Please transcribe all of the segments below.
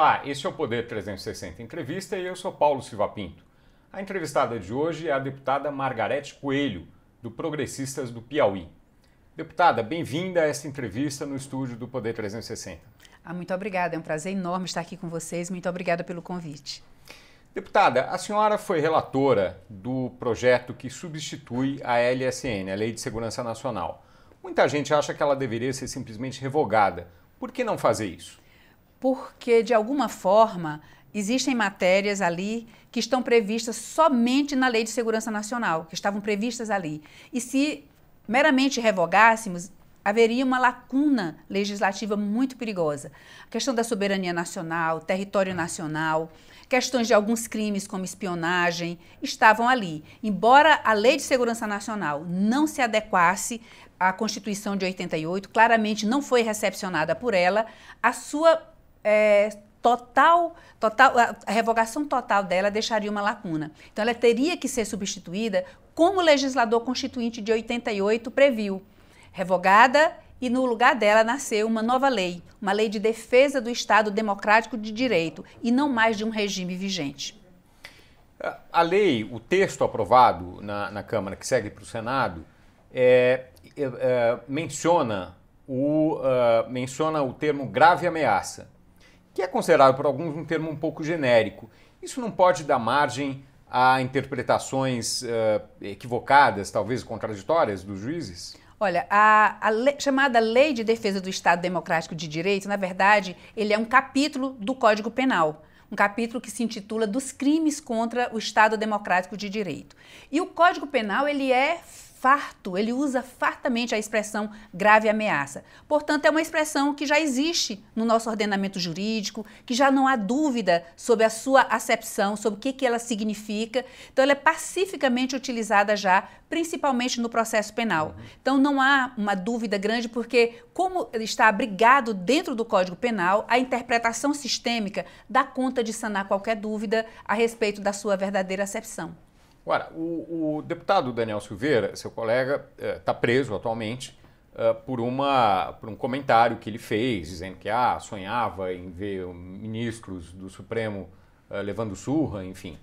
Olá, este é o Poder 360 Entrevista e eu sou Paulo Silva Pinto. A entrevistada de hoje é a deputada Margarete Coelho, do Progressistas do Piauí. Deputada, bem-vinda a esta entrevista no estúdio do Poder 360. Ah, muito obrigada, é um prazer enorme estar aqui com vocês. Muito obrigada pelo convite. Deputada, a senhora foi relatora do projeto que substitui a LSN, a Lei de Segurança Nacional. Muita gente acha que ela deveria ser simplesmente revogada. Por que não fazer isso? Porque, de alguma forma, existem matérias ali que estão previstas somente na Lei de Segurança Nacional, que estavam previstas ali. E se meramente revogássemos, haveria uma lacuna legislativa muito perigosa. A questão da soberania nacional, território nacional, questões de alguns crimes como espionagem estavam ali. Embora a Lei de Segurança Nacional não se adequasse à Constituição de 88, claramente não foi recepcionada por ela, a sua é, total, total, a revogação total dela deixaria uma lacuna. Então ela teria que ser substituída como o legislador constituinte de 88 previu, revogada e no lugar dela nasceu uma nova lei, uma lei de defesa do Estado democrático de direito e não mais de um regime vigente. A lei, o texto aprovado na, na Câmara que segue para o Senado, é, é, é, menciona, o, uh, menciona o termo grave ameaça, que é considerado por alguns um termo um pouco genérico. Isso não pode dar margem a interpretações uh, equivocadas, talvez contraditórias dos juízes? Olha, a, a lei, chamada Lei de Defesa do Estado Democrático de Direito, na verdade, ele é um capítulo do Código Penal. Um capítulo que se intitula Dos Crimes contra o Estado Democrático de Direito. E o Código Penal, ele é farto, ele usa fartamente a expressão grave ameaça. Portanto, é uma expressão que já existe no nosso ordenamento jurídico, que já não há dúvida sobre a sua acepção, sobre o que, que ela significa. Então, ela é pacificamente utilizada já, principalmente no processo penal. Então, não há uma dúvida grande, porque, como está abrigado dentro do Código Penal, a interpretação sistêmica dá conta de sanar qualquer dúvida a respeito da sua verdadeira acepção. Agora, o, o deputado Daniel Silveira, seu colega, está eh, preso atualmente uh, por, uma, por um comentário que ele fez, dizendo que ah, sonhava em ver ministros do Supremo uh, levando surra, enfim.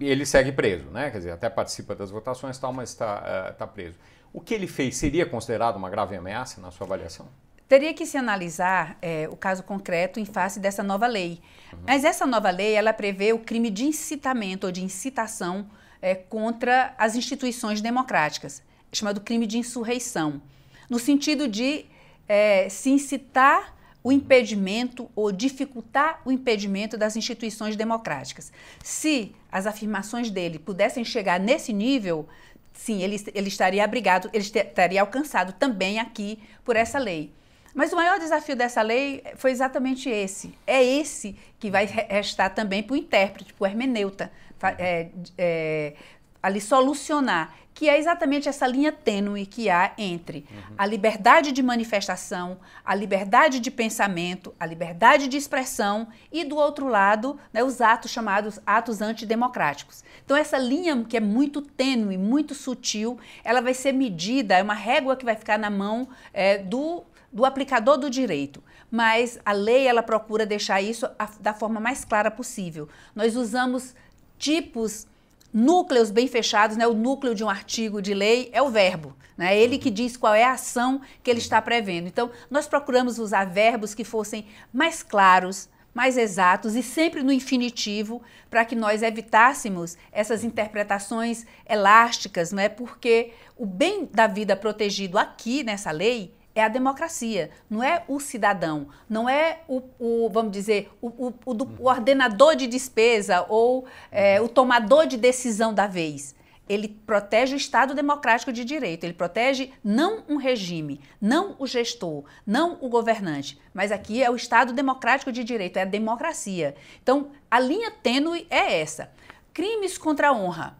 Ele segue preso, né? Quer dizer, até participa das votações tal, mas está tá preso. O que ele fez seria considerado uma grave ameaça na sua avaliação? Teria que se analisar é, o caso concreto em face dessa nova lei. Uhum. Mas essa nova lei, ela prevê o crime de incitamento ou de incitação é, contra as instituições democráticas, chamado crime de insurreição, no sentido de é, se incitar o impedimento ou dificultar o impedimento das instituições democráticas. Se as afirmações dele pudessem chegar nesse nível, sim, ele, ele estaria abrigado, ele estaria alcançado também aqui por essa lei. Mas o maior desafio dessa lei foi exatamente esse. É esse que vai restar também para o intérprete, para o hermeneuta, é, é, ali solucionar, que é exatamente essa linha tênue que há entre uhum. a liberdade de manifestação, a liberdade de pensamento, a liberdade de expressão e, do outro lado, né, os atos chamados atos antidemocráticos. Então, essa linha que é muito tênue, muito sutil, ela vai ser medida, é uma régua que vai ficar na mão é, do do aplicador do direito, mas a lei ela procura deixar isso a, da forma mais clara possível. Nós usamos tipos núcleos bem fechados, né? O núcleo de um artigo de lei é o verbo, né? Ele que diz qual é a ação que ele está prevendo. Então, nós procuramos usar verbos que fossem mais claros, mais exatos e sempre no infinitivo, para que nós evitássemos essas interpretações elásticas, não é? Porque o bem da vida protegido aqui nessa lei é a democracia, não é o cidadão, não é o, o vamos dizer, o, o, o, ordenador de despesa ou é, o tomador de decisão da vez. Ele protege o Estado democrático de direito, ele protege não um regime, não o gestor, não o governante, mas aqui é o Estado democrático de direito, é a democracia. Então, a linha tênue é essa. Crimes contra a honra.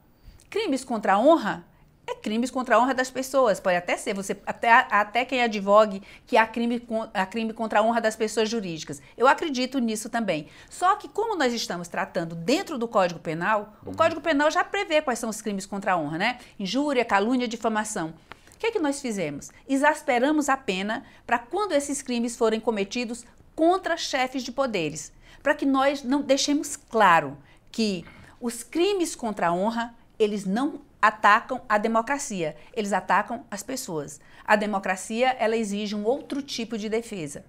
Crimes contra a honra é crimes contra a honra das pessoas. Pode até ser, você até, até quem advogue que há crime, há crime contra a honra das pessoas jurídicas. Eu acredito nisso também. Só que como nós estamos tratando dentro do Código Penal, o Código Penal já prevê quais são os crimes contra a honra, né? Injúria, calúnia, difamação. O que é que nós fizemos? Exasperamos a pena para quando esses crimes forem cometidos contra chefes de poderes, para que nós não deixemos claro que os crimes contra a honra, eles não atacam a democracia, eles atacam as pessoas. A democracia, ela exige um outro tipo de defesa.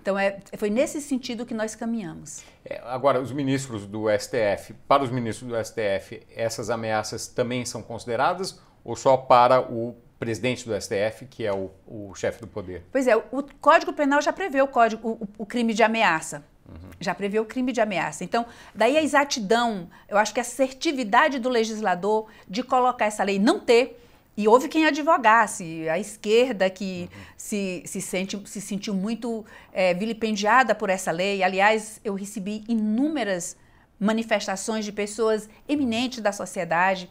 Então, é, foi nesse sentido que nós caminhamos. É, agora, os ministros do STF, para os ministros do STF, essas ameaças também são consideradas ou só para o presidente do STF, que é o, o chefe do poder? Pois é, o Código Penal já prevê o, código, o, o crime de ameaça. Uhum. Já prevê o crime de ameaça. Então, daí a exatidão, eu acho que a assertividade do legislador de colocar essa lei não ter. E houve quem advogasse, a esquerda que uhum. se, se, sente, se sentiu muito é, vilipendiada por essa lei. Aliás, eu recebi inúmeras manifestações de pessoas eminentes da sociedade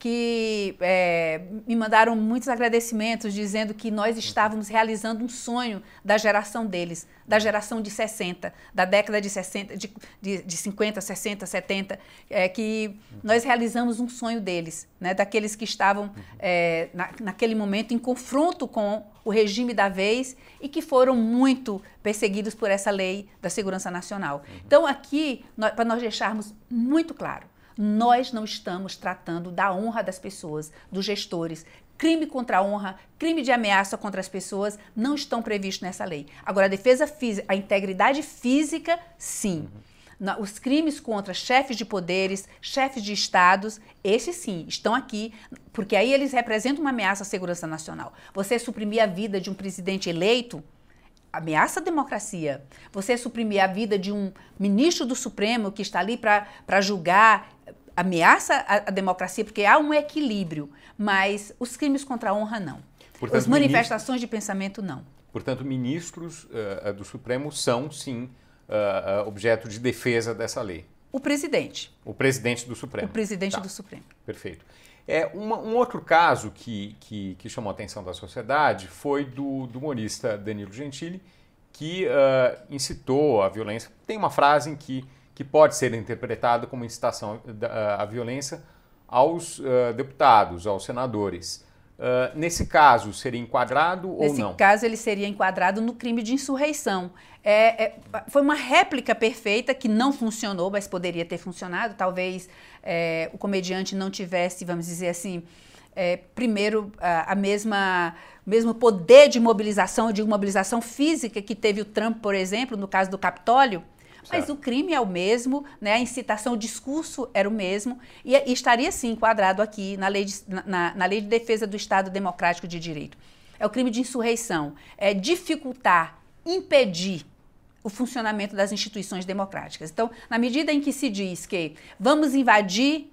que é, me mandaram muitos agradecimentos dizendo que nós estávamos realizando um sonho da geração deles, da geração de 60, da década de 60, de, de, de 50, 60, 70, é, que nós realizamos um sonho deles, né, daqueles que estavam é, na, naquele momento em confronto com o regime da vez e que foram muito perseguidos por essa lei da segurança nacional. Então aqui, para nós deixarmos muito claro, nós não estamos tratando da honra das pessoas, dos gestores. Crime contra a honra, crime de ameaça contra as pessoas não estão previstos nessa lei. Agora, a defesa física, a integridade física, sim. Os crimes contra chefes de poderes, chefes de estados, esses sim, estão aqui, porque aí eles representam uma ameaça à segurança nacional. Você suprimir a vida de um presidente eleito, ameaça a democracia. Você suprimir a vida de um ministro do Supremo que está ali para julgar ameaça a, a, democracia, porque há um equilíbrio, mas os crimes contra a honra não. Portanto, As manifestações de pensamento não. Portanto, ministros uh, do Supremo são, sim, uh, objeto de defesa dessa lei. O presidente. O presidente do Supremo. O presidente tá. do Supremo. Perfeito. É, uma, um outro caso que, que, que, chamou a atenção da sociedade foi do, do humorista Danilo Gentili, que uh, incitou a violência. Tem uma frase em que que pode ser interpretado como incitação à violência aos uh, deputados, aos senadores. Uh, nesse caso, seria enquadrado nesse ou não? Nesse caso, ele seria enquadrado no crime de insurreição. É, é, foi uma réplica perfeita que não funcionou, mas poderia ter funcionado. Talvez é, o comediante não tivesse, vamos dizer assim, é, primeiro a, a mesma mesmo poder de mobilização, de mobilização física que teve o Trump, por exemplo, no caso do Capitólio. Mas o crime é o mesmo, né? a incitação, o discurso era o mesmo, e, e estaria sim enquadrado aqui na lei, de, na, na lei de defesa do Estado Democrático de Direito. É o crime de insurreição, é dificultar, impedir o funcionamento das instituições democráticas. Então, na medida em que se diz que vamos invadir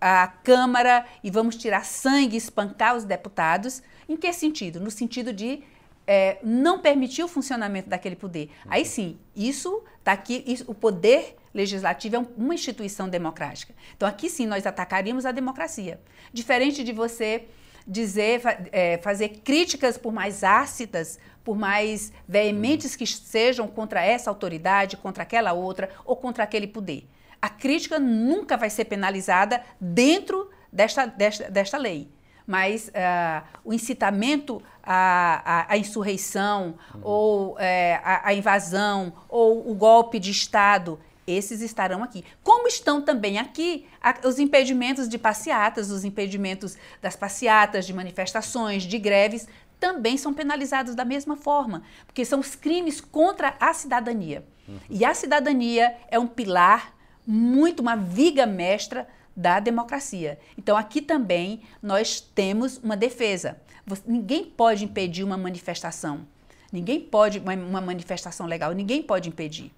a Câmara e vamos tirar sangue, espancar os deputados, em que sentido? No sentido de é, não permitir o funcionamento daquele poder. Aí sim, isso está aqui, isso, o poder legislativo é um, uma instituição democrática. Então aqui sim nós atacaríamos a democracia. Diferente de você dizer, é, fazer críticas por mais ácidas, por mais veementes que sejam contra essa autoridade, contra aquela outra ou contra aquele poder. A crítica nunca vai ser penalizada dentro desta, desta, desta lei mas uh, o incitamento à, à, à insurreição uhum. ou é, à, à invasão ou o golpe de Estado, esses estarão aqui. Como estão também aqui os impedimentos de passeatas, os impedimentos das passeatas, de manifestações, de greves, também são penalizados da mesma forma, porque são os crimes contra a cidadania. Uhum. E a cidadania é um pilar muito, uma viga mestra da democracia. Então, aqui também nós temos uma defesa. Ninguém pode impedir uma manifestação. Ninguém pode, uma, manifestação legal, ninguém pode impedir.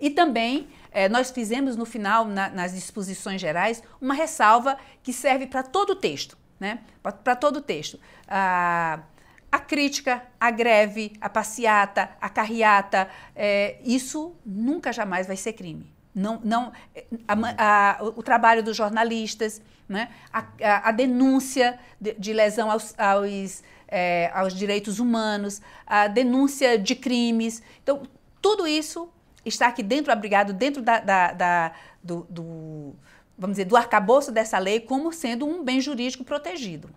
E também é, nós fizemos no final, na, nas disposições gerais, uma ressalva que serve para todo o texto, né? Para todo o texto. A, crítica, a greve, a passeata, a carreata, é, isso nunca jamais vai ser crime. Não, não, a, a, o trabalho dos jornalistas, né? a, a denúncia de, de, lesão aos, aos, é, aos direitos humanos, a denúncia de crimes. Então, tudo isso está aqui dentro, abrigado dentro da, da, da do, do, vamos dizer, do arcabouço dessa lei como sendo um bem jurídico protegido.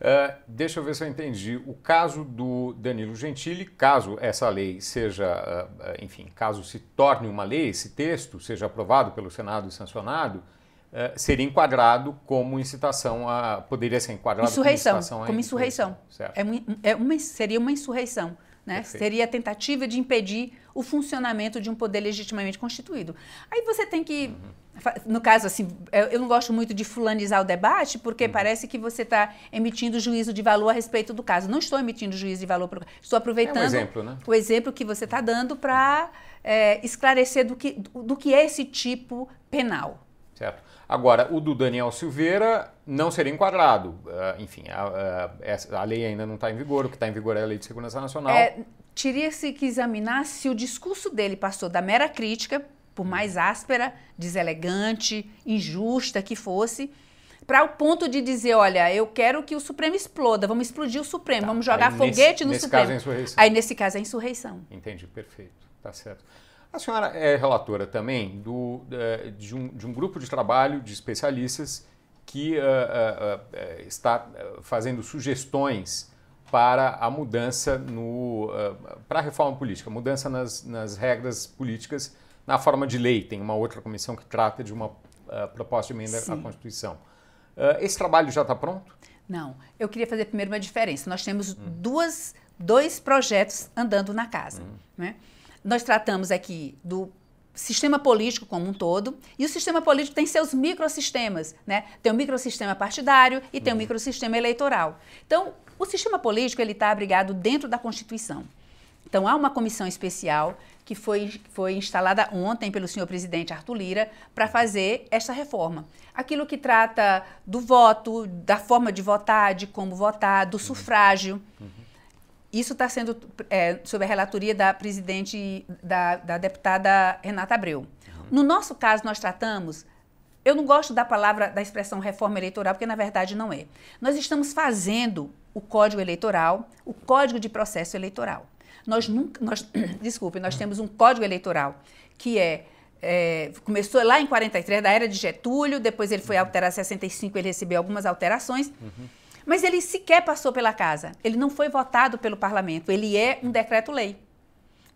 Uh, deixa eu ver se eu entendi. O caso do Danilo Gentili, caso essa lei seja, uh, enfim, caso se torne uma lei, esse texto seja aprovado pelo Senado e sancionado, uh, seria enquadrado como incitação a. Poderia ser enquadrado insurreição, como incitação a como insurreição. insurreição. É, uma, é uma, seria uma insurreição. Né? Seria a tentativa de impedir o funcionamento de um poder legitimamente constituído. Aí você tem que. Uhum no caso, assim, eu não gosto muito de fulanizar o debate, porque uhum. parece que você está emitindo juízo de valor a respeito do caso. Não estou emitindo juízo de valor, estou aproveitando é um exemplo, né? o exemplo que você está dando para é, esclarecer do que, do que é esse tipo penal. Certo. Agora, o do Daniel Silveira não seria enquadrado. Uh, enfim, a, a, a, lei ainda não está em vigor, o que está em vigor é a Lei de Segurança Nacional. É, teria-se que examinar se o discurso dele passou da mera crítica por mais áspera, deselegante, injusta que fosse, para o ponto de dizer, olha, eu quero que o Supremo exploda, vamos explodir o Supremo, tá. vamos jogar Aí, foguete nesse, no nesse Supremo. Caso é insurreição. Aí nesse caso é insurreição. Entendi, perfeito, tá certo. A senhora é relatora também do, de, um, de um grupo de trabalho de especialistas que uh, uh, uh, está fazendo sugestões para a mudança no para a reforma política, mudança nas, nas regras políticas na forma de lei. Tem uma outra comissão que trata de uma proposta de emenda Sim. à Constituição. Esse trabalho já está pronto? Não. Eu queria fazer primeiro uma diferença. Nós temos hum. duas, dois projetos andando na casa. Hum. Né? Nós tratamos aqui do sistema político como um todo, e o sistema político tem seus microsistemas, né? Tem o microsistema partidário e tem o uhum. microsistema eleitoral. Então, o sistema político ele está abrigado dentro da Constituição. Então, há uma comissão especial que foi, foi instalada ontem pelo senhor presidente Arthur Lira para fazer essa reforma. Aquilo que trata do voto, da forma de votar, de como votar, do sufrágio. Uhum. Isso está sendo é, sob a relatoria da presidente, da, da deputada Renata Abreu. Uhum. No nosso caso, nós tratamos eu não gosto da palavra, da expressão reforma eleitoral, porque na verdade não é. Nós estamos fazendo o Código Eleitoral, o Código de Processo Eleitoral. Nós nunca, nós, desculpe, nós temos um código eleitoral que é, é, começou lá em 43, da era de Getúlio, depois ele foi alterar em 65, ele recebeu algumas alterações. Uhum. Mas ele sequer passou pela casa. Ele não foi votado pelo parlamento. Ele é um decreto-lei.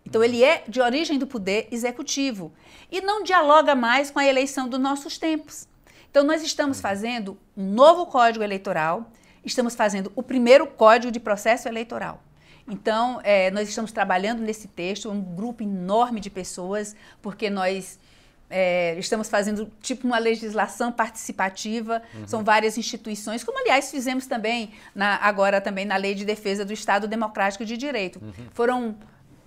Então, ele é de origem do poder executivo e não dialoga mais com a eleição dos nossos tempos. Então, nós estamos fazendo um novo código eleitoral, estamos fazendo o primeiro código de processo eleitoral. Então, é, nós estamos trabalhando nesse texto, um grupo enorme de pessoas, porque nós é, estamos fazendo tipo uma legislação participativa, uhum. são várias instituições, como aliás fizemos também na, agora também na Lei de Defesa do Estado Democrático de Direito. Uhum. Foram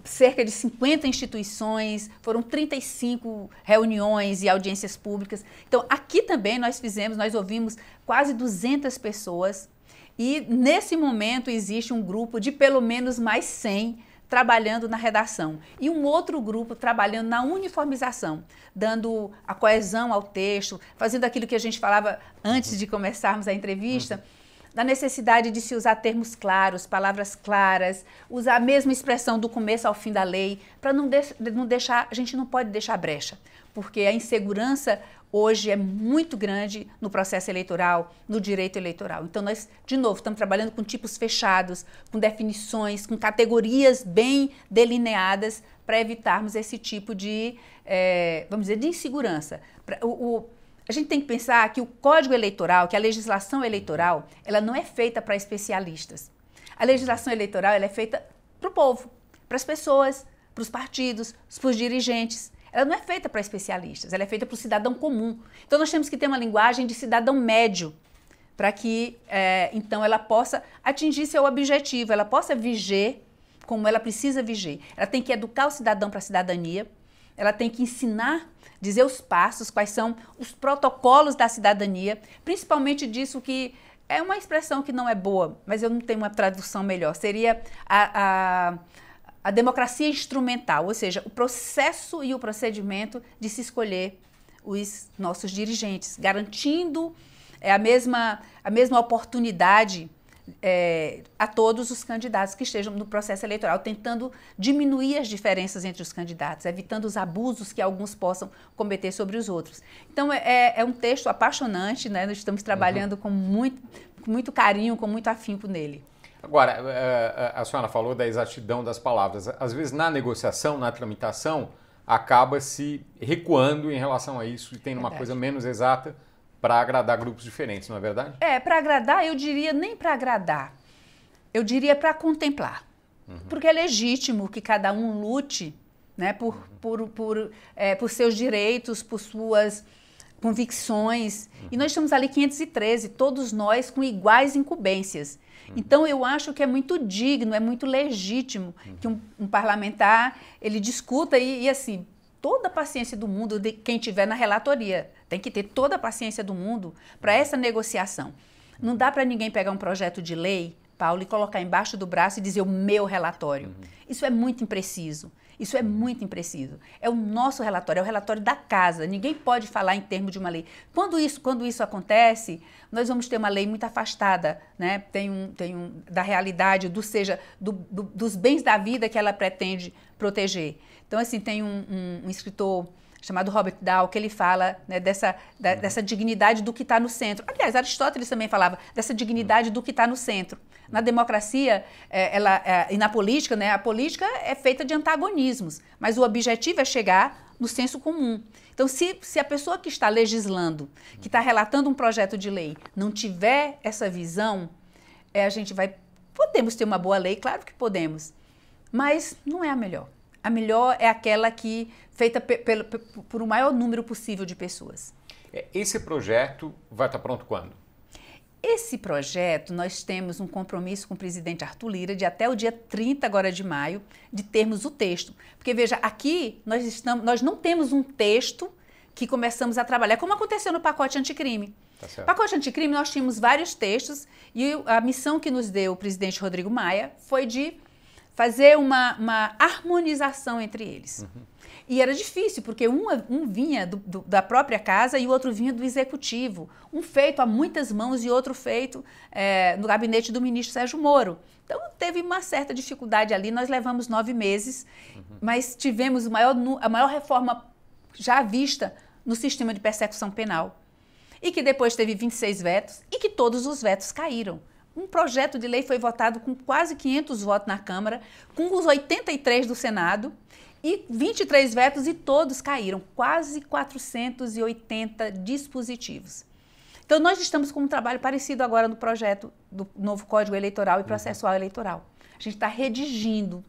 cerca de 50 instituições, foram 35 reuniões e audiências públicas. Então, aqui também nós fizemos, nós ouvimos quase 200 pessoas e nesse momento existe um grupo de pelo menos mais 100 trabalhando na redação e um outro grupo trabalhando na uniformização, dando a coesão ao texto, fazendo aquilo que a gente falava antes de começarmos a entrevista. Da necessidade de se usar termos claros, palavras claras, usar a mesma expressão do começo ao fim da lei, para não, de não deixar, a gente não pode deixar brecha, porque a insegurança hoje é muito grande no processo eleitoral, no direito eleitoral. Então, nós, de novo, estamos trabalhando com tipos fechados, com definições, com categorias bem delineadas para evitarmos esse tipo de, é, vamos dizer, de insegurança. O, o, a gente tem que pensar que o código eleitoral, que a legislação eleitoral, ela não é feita para especialistas. A legislação eleitoral ela é feita para o povo, para as pessoas, para os partidos, para os dirigentes ela não é feita para especialistas, ela é feita para o cidadão comum. Então nós temos que ter uma linguagem de cidadão médio para que é, então ela possa atingir seu objetivo, ela possa viger como ela precisa viger. Ela tem que educar o cidadão para a cidadania, ela tem que ensinar, dizer os passos, quais são os protocolos da cidadania, principalmente disso que é uma expressão que não é boa, mas eu não tenho uma tradução melhor. Seria a, a a democracia instrumental, ou seja, o processo e o procedimento de se escolher os nossos dirigentes, garantindo é, a, mesma, a mesma oportunidade é, a todos os candidatos que estejam no processo eleitoral, tentando diminuir as diferenças entre os candidatos, evitando os abusos que alguns possam cometer sobre os outros. Então, é, é um texto apaixonante, né? nós estamos trabalhando uhum. com muito com muito carinho, com muito afinco nele. Agora, eh, a senhora falou da exatidão das palavras. Às vezes, na negociação, na tramitação, acaba se recuando em relação a isso e tem uma coisa menos exata para agradar grupos diferentes, não é verdade? É, para agradar, eu diria nem para agradar. Eu diria para contemplar. Uhum. Porque é legítimo que cada um lute né, por, uhum. por, por, é, por seus direitos, por suas convicções. Uhum. E nós estamos ali 513, todos nós com iguais incumbências. Uhum. Então eu acho que é muito digno, é muito legítimo uhum. que um, um, parlamentar ele discuta e, e, assim toda a paciência do mundo de quem tiver na relatoria tem que ter toda a paciência do mundo para essa negociação. Não dá para ninguém pegar um projeto de lei, Paulo, e colocar embaixo do braço e dizer o meu relatório. Isso é muito impreciso. Isso é muito impreciso. É o nosso relatório, é o relatório da casa. Ninguém pode falar em termos de uma lei. Quando isso, quando isso acontece, nós vamos ter uma lei muito afastada, né? Tem um, tem um da realidade, do seja do, do, dos bens da vida que ela pretende proteger. Então assim tem um, um, um escritor chamado Robert Dow, que ele fala né, dessa, da, uhum. dessa dignidade do que está no centro. Aliás, Aristóteles também falava dessa dignidade do que está no centro. Na democracia é, ela, é, e na política, né, a política é feita de antagonismos, mas o objetivo é chegar no senso comum. Então, se, se a pessoa que está legislando, que está relatando um projeto de lei, não tiver essa visão, é, a gente vai. Podemos ter uma boa lei, claro que podemos, mas não é a melhor. A melhor é aquela que feita por o maior número possível de pessoas. É, esse projeto vai estar pronto quando? Esse projeto, nós temos um compromisso com o presidente Arthur Lira de até o dia 30 agora de maio, de termos o texto. Porque, veja, aqui nós, estamos, nós não temos um texto que começamos a trabalhar, como aconteceu no pacote anticrime. Tá pacote anticrime, nós tínhamos vários textos e a missão que nos deu o presidente Rodrigo Maia foi de fazer uma, uma harmonização entre eles. Uhum. E era difícil, porque um, um vinha do, do, da própria casa e o outro vinha do executivo. Um feito a muitas mãos e outro feito é, no gabinete do ministro Sérgio Moro. Então teve uma certa dificuldade ali. Nós levamos nove meses, uhum. mas tivemos maior, a maior reforma já vista no sistema de persecução penal. E que depois teve 26 vetos e que todos os vetos caíram. Um projeto de lei foi votado com quase 500 votos na Câmara, com os 83 do Senado e 23 vetos e todos caíram, quase 480 dispositivos. Então, nós estamos com um trabalho parecido agora no projeto do novo Código Eleitoral e uhum. Processual. Eleitoral. A gente está redigindo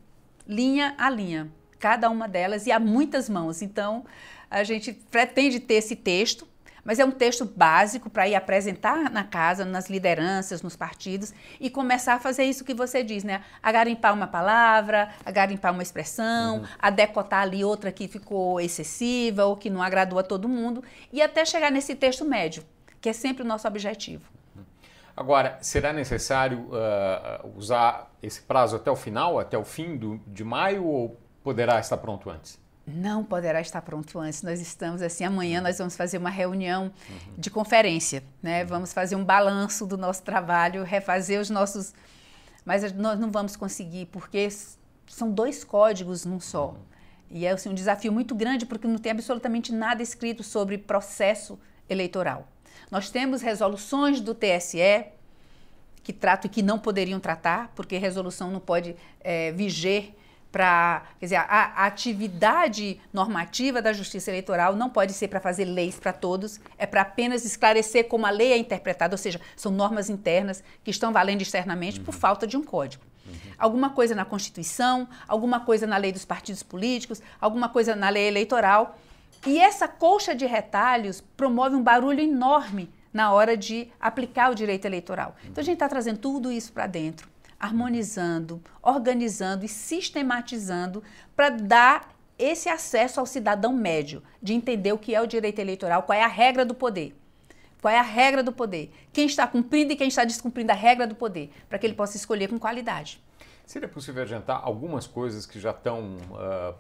linha a linha, cada uma delas, e há muitas mãos. Então, a gente pretende ter esse texto mas é um texto básico para ir apresentar na casa, nas lideranças, nos partidos e começar a fazer isso que você diz, né? A garimpar uma palavra, a garimpar uma expressão, uhum. a decotar ali outra que ficou excessiva ou que não agradou a todo mundo e até chegar nesse texto médio, que é sempre o nosso objetivo. Agora, será necessário uh, usar esse prazo até o final, até o fim do, de maio, ou poderá estar pronto antes? Não poderá estar pronto antes. Nós estamos assim, amanhã nós vamos fazer uma reunião uhum. de conferência, né? Uhum. Vamos fazer um balanço do nosso trabalho, refazer os nossos, mas nós não vamos conseguir porque são dois códigos num só. Uhum. E é assim, um desafio muito grande porque não tem absolutamente nada escrito sobre processo eleitoral. Nós temos resoluções do TSE que tratam e que não poderiam tratar, porque resolução não pode é, viger para. Quer dizer, a, a, atividade normativa da justiça eleitoral não pode ser para fazer leis para todos, é para apenas esclarecer como a lei é interpretada, ou seja, são normas internas que estão valendo externamente uhum. por falta de um código. Uhum. Alguma coisa na Constituição, alguma coisa na lei dos partidos políticos, alguma coisa na lei eleitoral. E essa colcha de retalhos promove um barulho enorme na hora de aplicar o direito eleitoral. Então a gente está trazendo tudo isso para dentro harmonizando, organizando e sistematizando para dar esse acesso ao cidadão médio, de entender o que é o direito eleitoral, qual é a regra do poder. Qual é a regra do poder? Quem está cumprindo e quem está descumprindo a regra do poder, para que ele possa escolher com qualidade. Seria possível adiantar algumas coisas que já estão uh,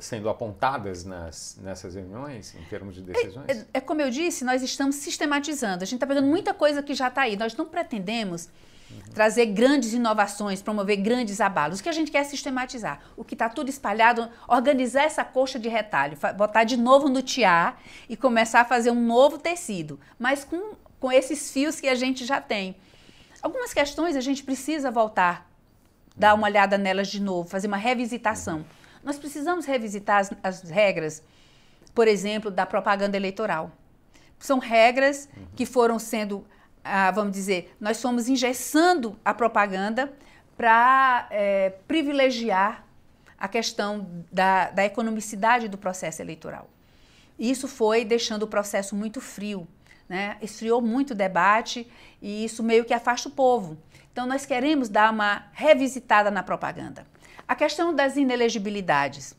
sendo apontadas nas, nessas reuniões, em termos de decisões? É, é, é como eu disse, nós estamos sistematizando. A gente está pegando muita coisa que já está aí. Nós não pretendemos trazer grandes inovações, promover grandes abalos. O que a gente quer é sistematizar. O que está tudo espalhado, organizar essa coxa de retalho, botar de novo no tiar e começar a fazer um novo tecido, mas com, com esses fios que a gente já tem. Algumas questões a gente precisa voltar, dar uma olhada nelas de novo, fazer uma revisitação. Nós precisamos revisitar as, as regras, por exemplo, da propaganda eleitoral. São regras que foram sendo, ah, vamos dizer, nós fomos engessando a propaganda para é, privilegiar a questão da, da economicidade do processo eleitoral. Isso foi deixando o processo muito frio, né? esfriou muito o debate e isso meio que afasta o povo. Então, nós queremos dar uma revisitada na propaganda. A questão das inelegibilidades.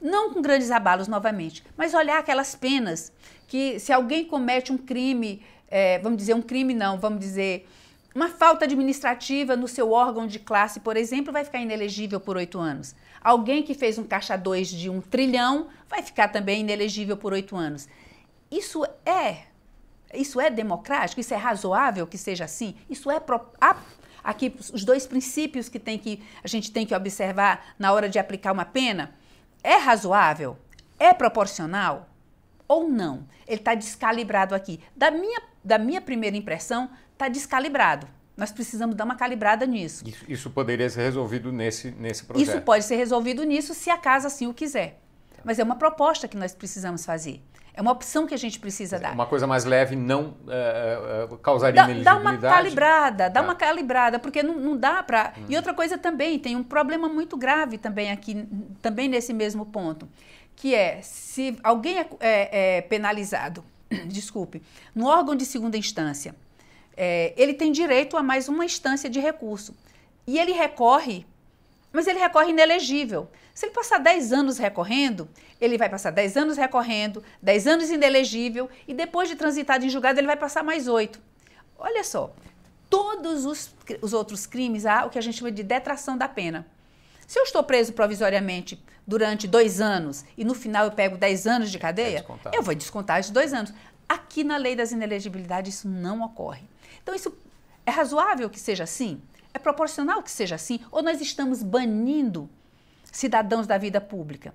Não com grandes abalos novamente, mas olhar aquelas penas que, se alguém comete um crime, é, vamos dizer, um crime não, vamos dizer, uma falta administrativa no seu órgão de classe, por exemplo, vai ficar inelegível por oito anos. Alguém que fez um caixa 2 de um trilhão vai ficar também inelegível por oito anos. Isso é isso é democrático? Isso é razoável que seja assim? Isso é pro, a, aqui os dois princípios que, tem que a gente tem que observar na hora de aplicar uma pena? É razoável? É proporcional? Ou não? Ele está descalibrado aqui. Da minha, da minha primeira impressão, está descalibrado. Nós precisamos dar uma calibrada nisso. Isso, isso, poderia ser resolvido nesse, nesse projeto? Isso pode ser resolvido nisso se a casa assim o quiser. Mas é uma proposta que nós precisamos fazer. É uma opção que a gente precisa dar. Uma coisa mais leve não uh, uh, causaria dá, Dá uma calibrada, dá uma calibrada, porque não, não dá para... Hum. E outra coisa também, tem um problema muito grave também aqui, também nesse mesmo ponto, que é, se alguém é, é, é penalizado, desculpe, no órgão de segunda instância, é, ele tem direito a mais uma instância de recurso. E ele recorre, mas ele recorre inelegível. Se ele passar 10 anos recorrendo, ele vai passar 10 anos recorrendo, 10 anos inelegível, e depois de transitado em julgado, ele vai passar mais 8. Olha só, todos os, os outros crimes há o que a gente chama de detração da pena. Se eu estou preso provisoriamente durante dois anos e no final eu pego 10 anos de cadeia, eu vou descontar esses dois anos. Aqui na lei das inelegibilidades isso não ocorre. Então, isso é razoável que seja assim? É proporcional que seja assim? Ou nós estamos banindo cidadãos da vida pública?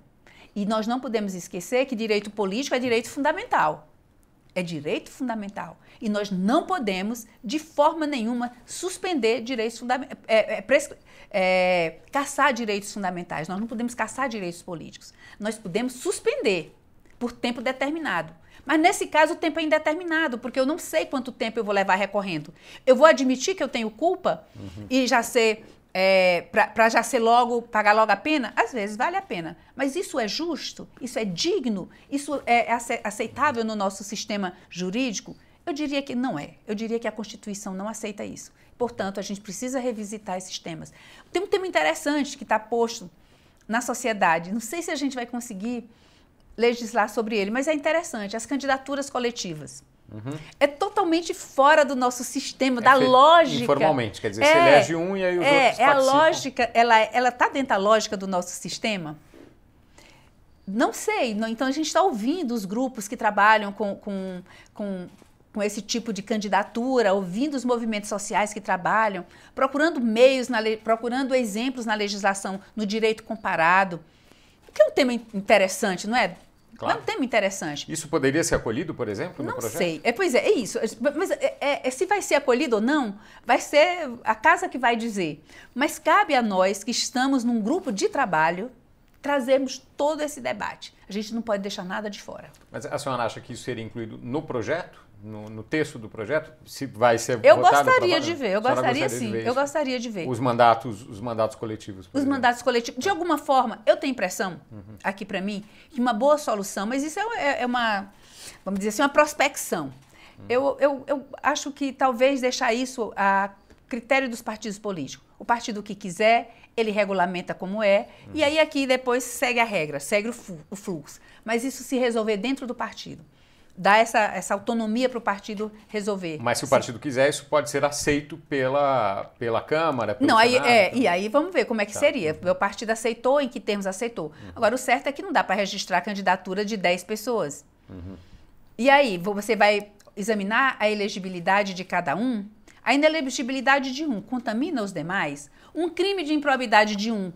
E nós não podemos esquecer que direito político é direito fundamental. É direito fundamental. E nós não podemos, de forma nenhuma, suspender direitos fundamentais. É, é, é, caçar direitos fundamentais. Nós não podemos caçar direitos políticos. Nós podemos suspender por tempo determinado. Mas nesse caso o tempo é indeterminado, porque eu não sei quanto tempo eu vou levar recorrendo. Eu vou admitir que eu tenho culpa uhum. e já ser. É, para já ser logo, pagar logo a pena? Às vezes vale a pena. Mas isso é justo? Isso é digno? Isso é aceitável no nosso sistema jurídico? Eu diria que não é. Eu diria que a Constituição não aceita isso. Portanto, a gente precisa revisitar esses temas. Tem um tema interessante que está posto na sociedade. Não sei se a gente vai conseguir legislar sobre ele, mas é interessante, as candidaturas coletivas. Uhum. É totalmente fora do nosso sistema, é da lógica. Informalmente, quer dizer, é, você elege um e aí os é, outros É a lógica, ela está dentro da lógica do nosso sistema? Não sei. Não, então a gente está ouvindo os grupos que trabalham com, com, com, com, esse tipo de candidatura, ouvindo os movimentos sociais que trabalham, procurando meios, na, procurando exemplos na legislação, no direito comparado. Que é um tema interessante, não é? Claro. É um tema interessante. Isso poderia ser acolhido, por exemplo, no? Não sei. É, pois é, é isso. Mas é, é, é, se vai ser acolhido ou não, vai ser a casa que vai dizer. Mas cabe a nós que estamos num grupo de trabalho trazermos todo esse debate. A gente não pode deixar nada de fora. Mas a senhora acha que isso seria incluído no projeto? No, no, texto do projeto? Se vai ser Eu gostaria de ver, eu gostaria, gostaria sim, eu gostaria de ver. Os mandatos, os mandatos coletivos. Os exemplo. mandatos coletivos. De alguma forma, eu tenho impressão, uhum. aqui para mim, que uma boa solução, mas isso é, é, é uma, vamos dizer assim, uma prospecção. Uhum. Eu, eu, eu acho que talvez deixar isso a critério dos partidos políticos. O partido que quiser, ele regulamenta como é, uhum. e aí aqui depois segue a regra, segue o fluxo. Mas isso se resolver dentro do partido dar essa, essa autonomia para o partido resolver. Mas se o partido quiser, isso pode ser aceito pela, pela Câmara, pelo Não, aí, é, e aí vamos ver como é que tá. seria. O partido aceitou, em que termos aceitou. Uhum. Agora, o certo é que não dá para registrar a candidatura de 10 pessoas. Uhum. E aí, você vai examinar a elegibilidade de cada um? A inelegibilidade de um contamina os demais? Um crime de improbidade de um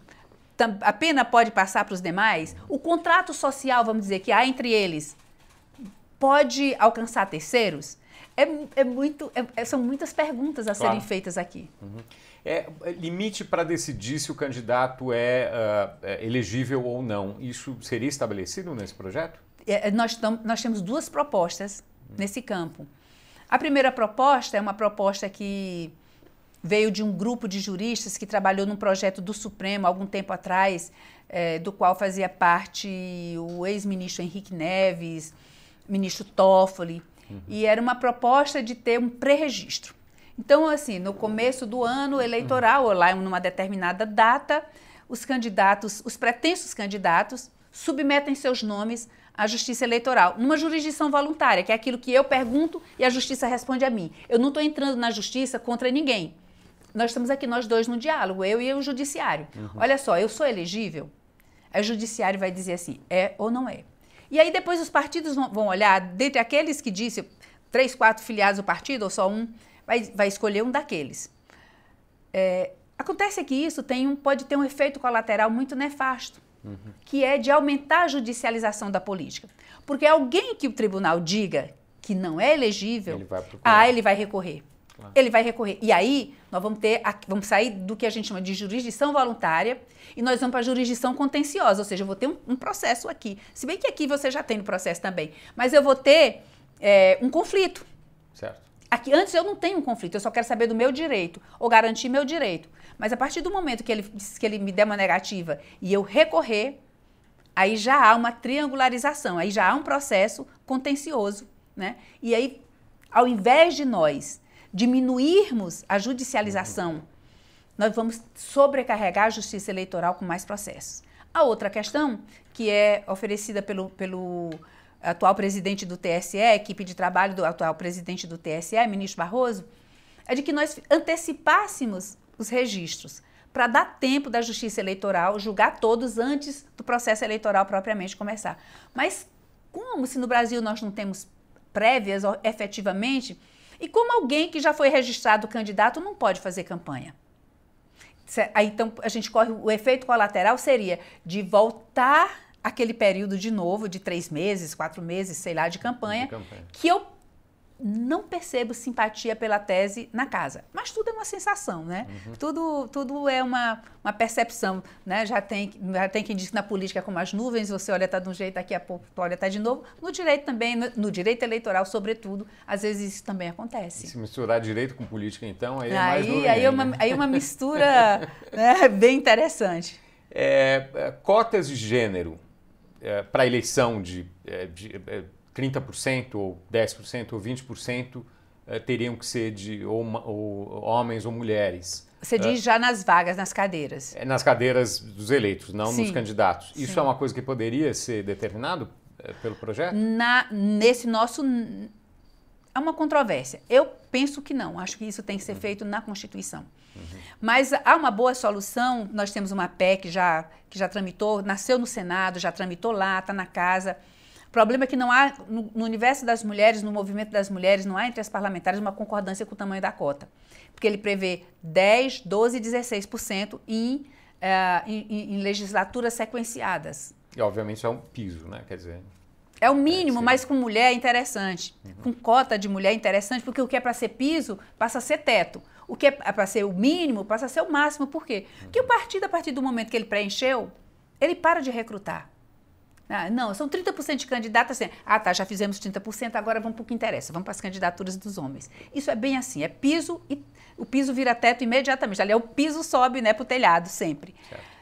a pena pode passar para os demais? O contrato social, vamos dizer, que há entre eles, pode alcançar terceiros? É, é muito, é, é são muitas perguntas a claro. serem feitas aqui. Uhum. É, limite para decidir se o candidato é, uh, é, elegível ou não. Isso seria estabelecido nesse projeto? É, nós, nós temos duas propostas uhum. nesse campo. A primeira proposta é uma proposta que veio de um grupo de juristas que trabalhou num projeto do Supremo algum tempo atrás, é, do qual fazia parte o ex-ministro Henrique Neves, ministro Toffoli, uhum. e era uma proposta de ter um pré-registro. Então, assim, no começo do ano eleitoral, uhum. ou lá numa determinada data, os candidatos, os pretensos candidatos, submetem seus nomes à Justiça Eleitoral, numa jurisdição voluntária, que é aquilo que eu pergunto e a Justiça responde a mim. Eu não estou entrando na Justiça contra ninguém. Nós estamos aqui, nós dois, no diálogo, eu e o Judiciário. Uhum. Olha só, eu sou elegível? Aí o Judiciário vai dizer assim, é ou não é. E aí depois os partidos vão olhar, dentre aqueles que disse três, quatro filiados do partido, ou só um, vai, vai escolher um daqueles. É, acontece que isso tem um, pode ter um efeito colateral muito nefasto, uhum. que é de aumentar a judicialização da política. Porque alguém que o tribunal diga que não é elegível, ele ah, ele vai recorrer. Claro. Ele vai recorrer. E aí, nós vamos ter, vamos sair do que a gente chama de jurisdição voluntária e nós vamos para a jurisdição contenciosa, ou seja, eu vou ter um, um, processo aqui. Se bem que aqui você já tem no processo também, mas eu vou ter é, um conflito. Certo. Aqui, antes eu não tenho um conflito, eu só quero saber do meu direito, ou garantir meu direito. Mas a partir do momento que ele, que ele me der uma negativa e eu recorrer, aí já há uma triangularização, aí já há um processo contencioso. Né? E aí, ao invés de nós diminuirmos a judicialização, nós vamos sobrecarregar a justiça eleitoral com mais processos. A outra questão, que é oferecida pelo, pelo atual presidente do TSE, equipe de trabalho do atual presidente do TSE, ministro Barroso, é de que nós antecipássemos os registros para dar tempo da justiça eleitoral julgar todos antes do processo eleitoral propriamente começar. Mas como se no Brasil nós não temos prévias efetivamente, e como alguém que já foi registrado candidato não pode fazer campanha? Aí, então, a gente corre. O efeito colateral seria de voltar aquele período de novo, de três meses, quatro meses, sei lá, de campanha, de campanha. que eu não percebo simpatia pela tese na casa. Mas tudo é uma sensação, né? Uhum. Tudo, tudo é uma, uma percepção, né? Já tem, já tem quem diz que na política é como as nuvens, você olha tá de um jeito, daqui a pouco olha tá de novo. No direito também, no, no, direito eleitoral, sobretudo, às vezes isso também acontece. E se misturar direito com política, então, aí é aí, mais nuvem aí, é uma, aí é uma mistura né, bem interessante. É, é cotas de gênero é, para eleição é, de, de 30% ou 10% ou 20% eh, teriam que ser de ou, ou, homens ou mulheres. Você diz já nas vagas, nas cadeiras. É, nas cadeiras dos eleitos, não Sim. nos candidatos. Isso Sim. é uma coisa que poderia ser determinado eh, pelo projeto? Na, nesse nosso. É uma controvérsia. Eu penso que não. Acho que isso tem que ser uhum. feito na Constituição. Uhum. Mas há uma boa solução. Nós temos uma PEC já, que já tramitou, nasceu no Senado, já tramitou lá, está na casa problema é que não há, no, no, universo das mulheres, no movimento das mulheres, não há entre as parlamentares uma concordância com o tamanho da cota. Porque ele prevê 10, 12 e 16% em, uh, em, em, legislaturas sequenciadas. E, obviamente, isso é um piso, né? Quer dizer. É o mínimo, é, mas com mulher é interessante. Uhum. Com cota de mulher é interessante, porque o que é para ser piso passa a ser teto. O que é para ser o mínimo passa a ser o máximo. Por quê? Porque o partido, a partir do momento que ele preencheu, ele para de recrutar. Ah, não, são 30% de candidatos assim. Ah, tá, já fizemos 30%, agora vamos para o que interessa, vamos para as candidaturas dos homens. Isso é bem assim, é piso e o piso vira teto imediatamente. Ali é o piso sobe né, para o telhado sempre.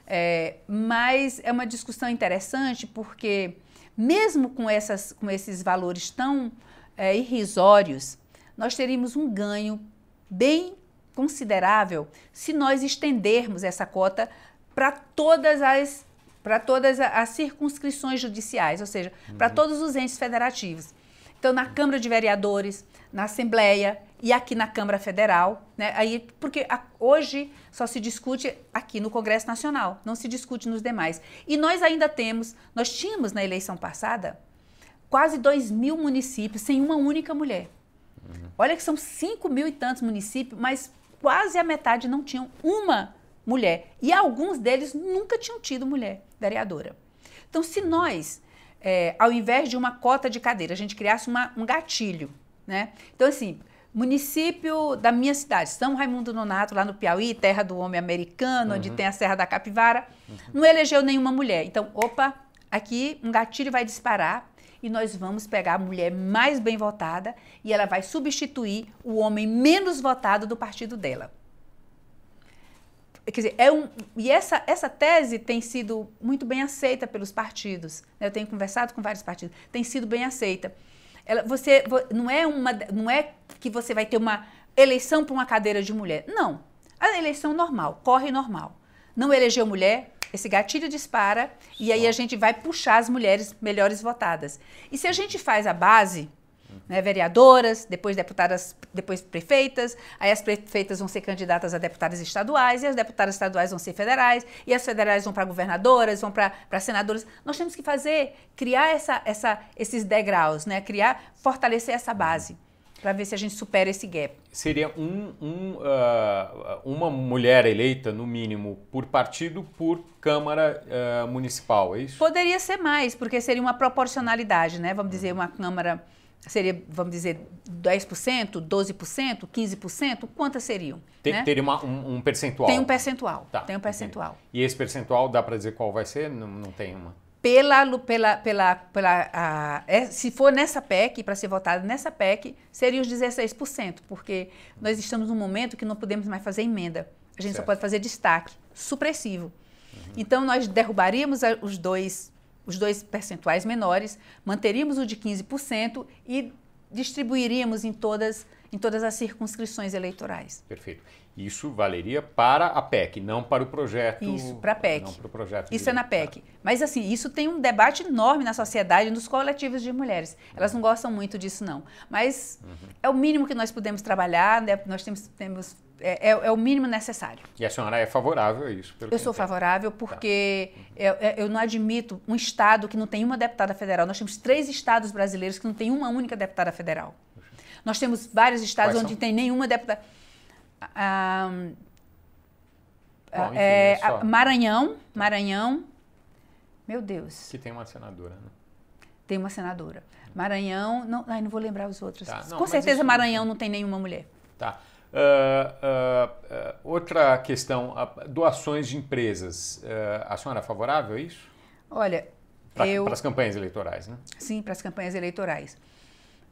É, mas é uma discussão interessante porque, mesmo com, essas, com esses valores tão é, irrisórios, nós teríamos um ganho bem considerável se nós estendermos essa cota para todas as para todas as circunscrições judiciais, ou seja, uhum. para todos os entes federativos. Então, na Câmara de Vereadores, na Assembleia e aqui na Câmara Federal, né? Aí, porque a, hoje só se discute aqui no Congresso Nacional, não se discute nos demais. E nós ainda temos, nós tínhamos na eleição passada quase 2 mil municípios sem uma única mulher. Uhum. Olha que são 5 mil e tantos municípios, mas quase a metade não tinham uma mulher. E alguns deles nunca tinham tido mulher vereadora. Então, se nós, é, ao invés de uma cota de cadeira, a gente criasse uma, um gatilho né? Então, assim, município da minha cidade, São Raimundo Nonato, lá no Piauí, terra do homem americano, uhum. onde tem a Serra da Capivara, uhum. não elegeu nenhuma mulher. Então, opa, aqui um gatilho vai disparar e nós vamos pegar a mulher mais bem votada e ela vai substituir o homem menos votado do partido dela. Quer dizer, é um, e essa, essa tese tem sido muito bem aceita pelos partidos. Né? Eu tenho conversado com vários partidos, tem sido bem aceita. Ela, você não é uma, não é que você vai ter uma eleição para uma cadeira de mulher. Não, a eleição normal, corre normal. Não elegeu mulher, esse gatilho dispara e aí a gente vai puxar as mulheres melhores votadas. E se a gente faz a base, né, vereadoras, depois deputadas, depois prefeitas, aí as prefeitas vão ser candidatas a deputadas estaduais, e as deputadas estaduais vão ser federais, e as federais vão para governadoras, vão para senadoras. Nós temos que fazer, criar essa, essa, esses degraus, né, criar, fortalecer essa base para ver se a gente supera esse gap. Seria um, um, uh, uma mulher eleita, no mínimo, por partido, por Câmara uh, Municipal, é isso? Poderia ser mais, porque seria uma proporcionalidade, né? Vamos dizer, uma Câmara seria, vamos dizer, 10%, 12%, 15%? Quantas seriam? Tem, né? Teria uma, um, um, percentual? Tem um percentual. Tá, tem um percentual. Entendi. E esse percentual, dá para dizer qual vai ser? Não, não tem uma pela, pela, pela, pela a, é, se for nessa PEC, para ser votado nessa PEC, seria os 16%, porque nós estamos num momento que não podemos mais fazer emenda. A gente certo. só pode fazer destaque, supressivo. Uhum. Então, nós derrubaríamos os dois, os dois percentuais menores, manteríamos o de 15% e distribuiríamos em todas, em todas as circunscrições eleitorais. Perfeito. Isso valeria para a PEC, não para o projeto. Isso, para a PEC. Não para o projeto. Isso é na PEC. Mas assim, isso tem um debate enorme na sociedade, nos coletivos de mulheres. Elas não gostam muito disso, não. Mas uhum. é o mínimo que nós podemos trabalhar, né? nós temos, temos é, é, é, o mínimo necessário. E a senhora é favorável a isso? eu sou favorável porque tá. eu, eu, não admito um Estado que não tem uma deputada federal. Nós temos três estados brasileiros que não tem uma única deputada federal. Nós temos vários estados Quais onde são? tem nenhuma deputada. Ah, Bom, enfim, é, é só... Maranhão, Maranhão, meu Deus. Que tem uma senadora, né? Tem uma senadora. Maranhão, não, ai, não vou lembrar os outros. Tá, não, Com certeza isso... Maranhão não tem nenhuma mulher. Tá. Uh, uh, outra questão, doações de empresas. a senhora é favorável a isso? Olha, pra, eu... Para as campanhas eleitorais, né? Sim, para as campanhas eleitorais.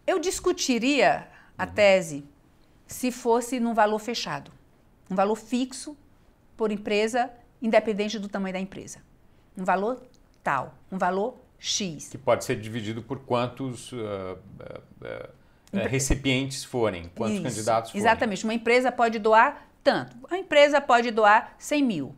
Eu discutiria a uhum. tese se fosse num valor fechado, um valor fixo por empresa, independente do tamanho da empresa. Um valor tal, um valor X. Que pode ser dividido por quantos uh, uh, uh, recipientes forem, quantos Isso, candidatos forem. Exatamente. Uma empresa pode doar tanto. A empresa pode doar 100 mil.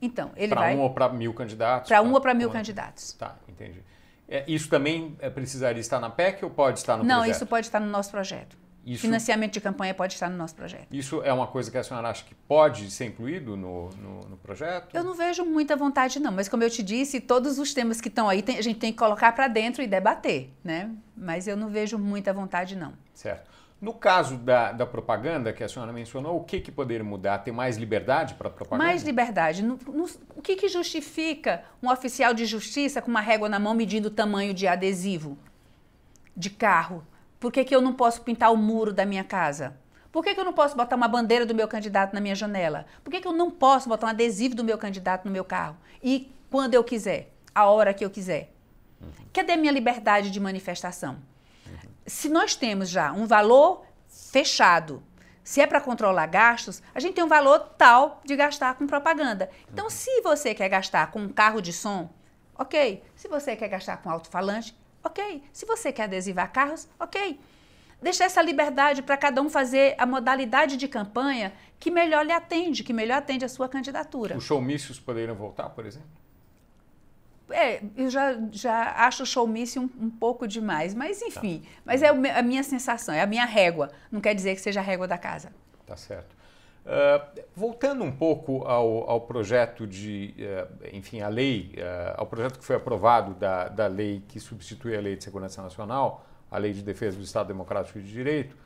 Então, ele pra vai... Para um ou para mil candidatos? Para um ou para mil candidatos. Tá, entendi. É, isso também é, precisaria estar na PEC ou pode estar no Não, projeto? Não, isso pode estar no nosso projeto. Isso, Financiamento de campanha pode estar no nosso projeto. Isso é uma coisa que a senhora acha que pode ser incluído no, no, no projeto? Eu não vejo muita vontade, não. Mas como eu te disse, todos os temas que estão aí tem, a gente tem que colocar para dentro e debater, né? Mas eu não vejo muita vontade, não. Certo. No caso da, da propaganda que a senhora mencionou, o que, que poderia mudar? Ter mais liberdade para a propaganda? Mais liberdade. No, no, o que, que justifica um oficial de justiça com uma régua na mão medindo o tamanho de adesivo de carro? Por que, que eu não posso pintar o muro da minha casa? Por que, que eu não posso botar uma bandeira do meu candidato na minha janela? Por que, que eu não posso botar um adesivo do meu candidato no meu carro? E quando eu quiser, a hora que eu quiser. Uhum. Cadê minha liberdade de manifestação? Uhum. Se nós temos já um valor fechado, se é para controlar gastos, a gente tem um valor tal de gastar com propaganda. Então, se você quer gastar com um carro de som, ok. Se você quer gastar com alto-falante, ok. Se você quer adesivar carros, ok. Deixar essa liberdade para cada um fazer a modalidade de campanha que melhor lhe atende, que melhor atende a sua candidatura. Os showmícios poderiam voltar, por exemplo? É, eu já, já acho o showmício um, um pouco demais, mas tá. enfim. Tá. Mas é a minha sensação, é a minha régua. Não quer dizer que seja a régua da casa. Tá certo. Uh, voltando um pouco ao, ao projeto de, uh, enfim, a lei, uh, ao projeto que foi aprovado da, da lei que substitui a Lei de Segurança Nacional, a Lei de Defesa do Estado Democrático de Direito,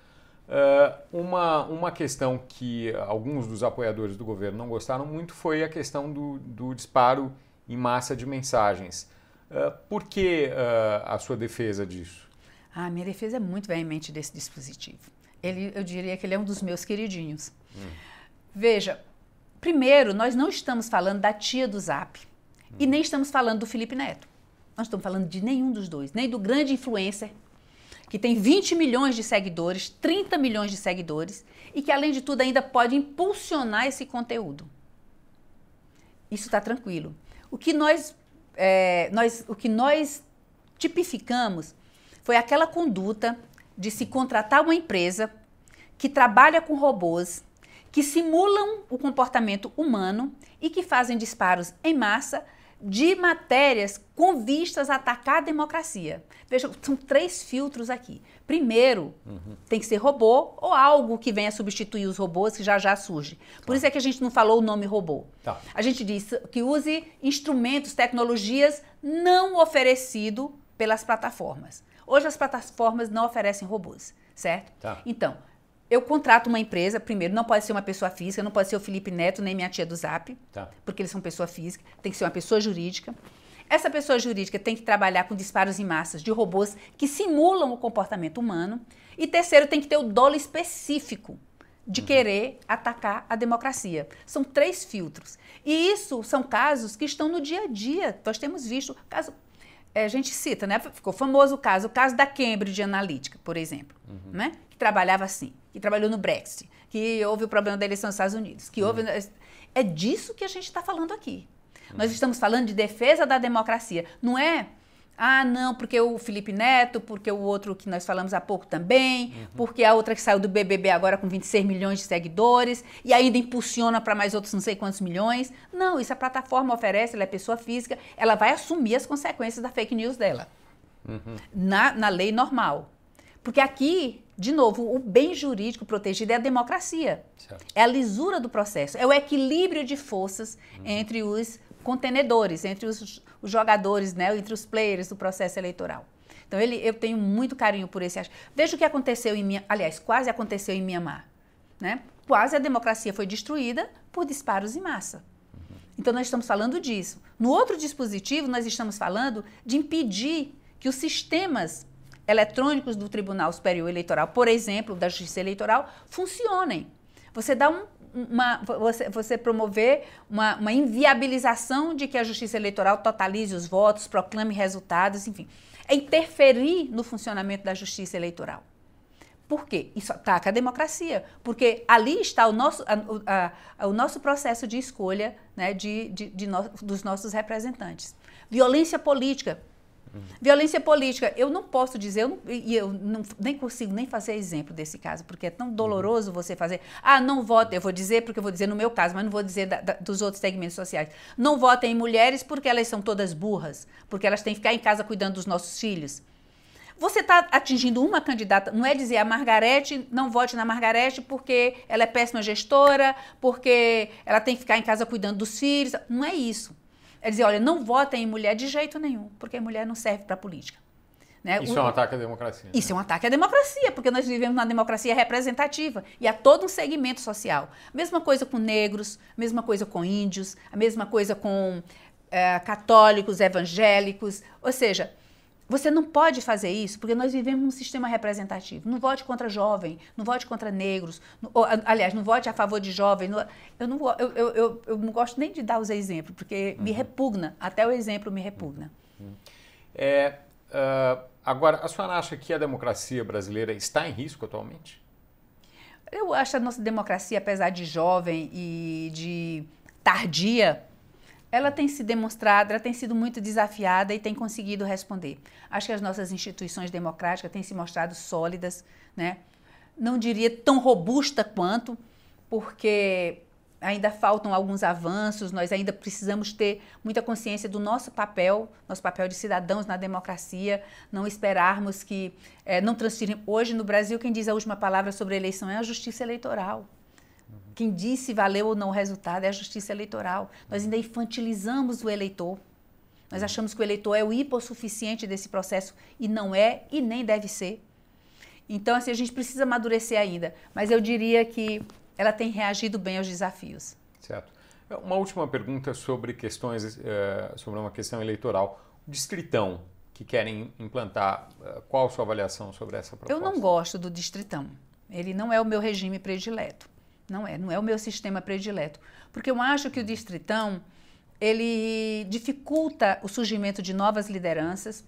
uma, uma questão que alguns dos apoiadores do governo não gostaram muito foi a questão do, do disparo em massa de mensagens. por que a sua defesa disso? Ah, minha defesa é muito veemente desse dispositivo. Ele, eu diria que ele é um dos meus queridinhos. Hum. Veja, primeiro, nós não estamos falando da tia do Zap hum. e nem estamos falando do Felipe Neto. Nós estamos falando de nenhum dos dois, nem do grande influencer que tem 20 milhões de seguidores, 30 milhões de seguidores e que, além de tudo, ainda pode impulsionar esse conteúdo. Isso está tranquilo. O que nós, é, nós, o que nós tipificamos foi aquela conduta de se contratar uma empresa que trabalha com robôs, que simulam o comportamento humano e que fazem disparos em massa de matérias com vistas a atacar a democracia. Veja, são três filtros aqui. Primeiro, uhum. tem que ser robô ou algo que venha substituir os robôs que já já surge. Por tá. isso é que a gente não falou o nome robô. Tá. A gente disse que use instrumentos, tecnologias não oferecido pelas plataformas. Hoje as plataformas não oferecem robôs, certo? Tá. Então, eu contrato uma empresa, primeiro, não pode ser uma pessoa física, não pode ser o Felipe Neto nem minha tia do Zap, tá. porque eles são pessoa física, tem que ser uma pessoa jurídica. Essa pessoa jurídica tem que trabalhar com disparos em massas de robôs que simulam o comportamento humano. E terceiro, tem que ter o dolo específico de uhum. querer atacar a democracia. São três filtros. E isso são casos que estão no dia a dia. Nós temos visto caso a gente cita, né? Ficou famoso o caso, o caso da Cambridge Analytica, por exemplo, uhum. né? Que trabalhava assim que trabalhou no Brexit, que houve o problema da eleição nos Estados Unidos, que houve. Uhum. É disso que a gente está falando aqui. Uhum. Nós estamos falando de defesa da democracia. Não é. Ah, não, porque o Felipe Neto, porque o outro que nós falamos há pouco também, uhum. porque a outra que saiu do BBB agora com 26 milhões de seguidores e ainda impulsiona para mais outros não sei quantos milhões. Não, isso a plataforma oferece, ela é pessoa física, ela vai assumir as consequências da fake news dela. Uhum. Na, na lei normal. Porque aqui, de novo, o bem jurídico protegido é a democracia. Certo. É a lisura do processo, é o equilíbrio de forças uhum. entre os contenedores, entre os, os, jogadores, né, entre os players do processo eleitoral. Então, ele, eu tenho muito carinho por esse. Veja o que aconteceu em minha, aliás, quase aconteceu em Mianmar, né? Quase a democracia foi destruída por disparos em massa. Então, nós estamos falando disso. No outro dispositivo, nós estamos falando de impedir que os sistemas eletrônicos do Tribunal Superior Eleitoral, por exemplo, da Justiça Eleitoral, funcionem. Você dá um, uma, você, você promover uma, uma, inviabilização de que a Justiça Eleitoral totalize os votos, proclame resultados, enfim. É interferir no funcionamento da Justiça Eleitoral. Por quê? Isso ataca a democracia, porque ali está o nosso, a, a, o nosso processo de escolha né, de, de, de no, dos nossos representantes. Violência política, Violência política, eu não posso dizer, eu não, e eu não, nem consigo nem fazer exemplo desse caso, porque é tão doloroso você fazer. Ah, não votem, eu vou dizer porque eu vou dizer no meu caso, mas não vou dizer da, da, dos outros segmentos sociais. Não votem em mulheres porque elas são todas burras, porque elas têm que ficar em casa cuidando dos nossos filhos. Você está atingindo uma candidata, não é dizer a Margarete, não vote na Margarete porque ela é péssima gestora, porque ela tem que ficar em casa cuidando dos filhos. Não é isso. É dizer, olha, não votem em mulher de jeito nenhum, porque mulher não serve para política. Né? Isso o, é um ataque à democracia. Isso né? é um ataque à democracia, porque nós vivemos numa democracia representativa e há todo um segmento social. Mesma coisa com negros, mesma coisa com índios, a mesma coisa com é, católicos, evangélicos. Ou seja, você não pode fazer isso porque nós vivemos num sistema representativo. Não vote contra jovem, não vote contra negros. Não, ou, aliás, não vote a favor de jovem. Não, eu, não, eu, eu, eu, eu, não gosto nem de dar os exemplos, porque uhum. me repugna. Até o exemplo me repugna. Uhum. É, uh, agora, a senhora acha que a democracia brasileira está em risco atualmente? Eu acho a nossa democracia, apesar de jovem e de tardia, ela tem se demonstrado, ela tem sido muito desafiada e tem conseguido responder. Acho que as nossas instituições democráticas têm se mostrado sólidas, né? Não diria tão robusta quanto, porque ainda faltam alguns avanços, nós ainda precisamos ter muita consciência do nosso papel, nosso papel de cidadãos na democracia, não esperarmos que, é, não transferir. Hoje no Brasil, quem diz a última palavra sobre a eleição é a justiça eleitoral. Quem diz se valeu ou não o resultado é a justiça eleitoral. Nós ainda infantilizamos o eleitor. Nós achamos que o eleitor é o hipossuficiente desse processo e não é e nem deve ser. Então, assim, a gente precisa amadurecer ainda. Mas eu diria que ela tem reagido bem aos desafios. Certo. Uma última pergunta sobre questões, uh, sobre uma questão eleitoral. O Distritão que querem implantar. Qual a sua avaliação sobre essa proposta? Eu não gosto do distritão. Ele não é o meu regime predileto. Não é, não é o meu sistema predileto. Porque eu acho que o distritão ele dificulta o surgimento de novas lideranças,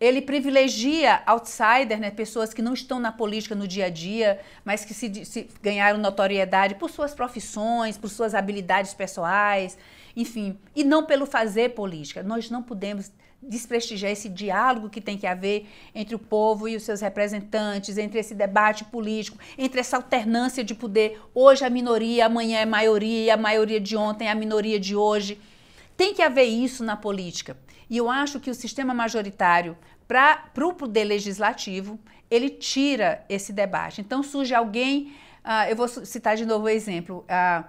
ele privilegia outsiders, né, pessoas que não estão na política no dia a dia, mas que se, se, ganharam notoriedade por suas profissões, por suas habilidades pessoais, enfim, e não pelo fazer política. Nós não podemos desprestigiar esse diálogo que tem que haver entre o povo e os seus representantes, entre esse debate político, entre essa alternância de poder. Hoje a minoria, amanhã é maioria, a maioria de ontem é a minoria de hoje. Tem que haver isso na política. E eu acho que o sistema majoritário, para o poder legislativo, ele tira esse debate. Então surge alguém, uh, eu vou citar de novo o exemplo, uh,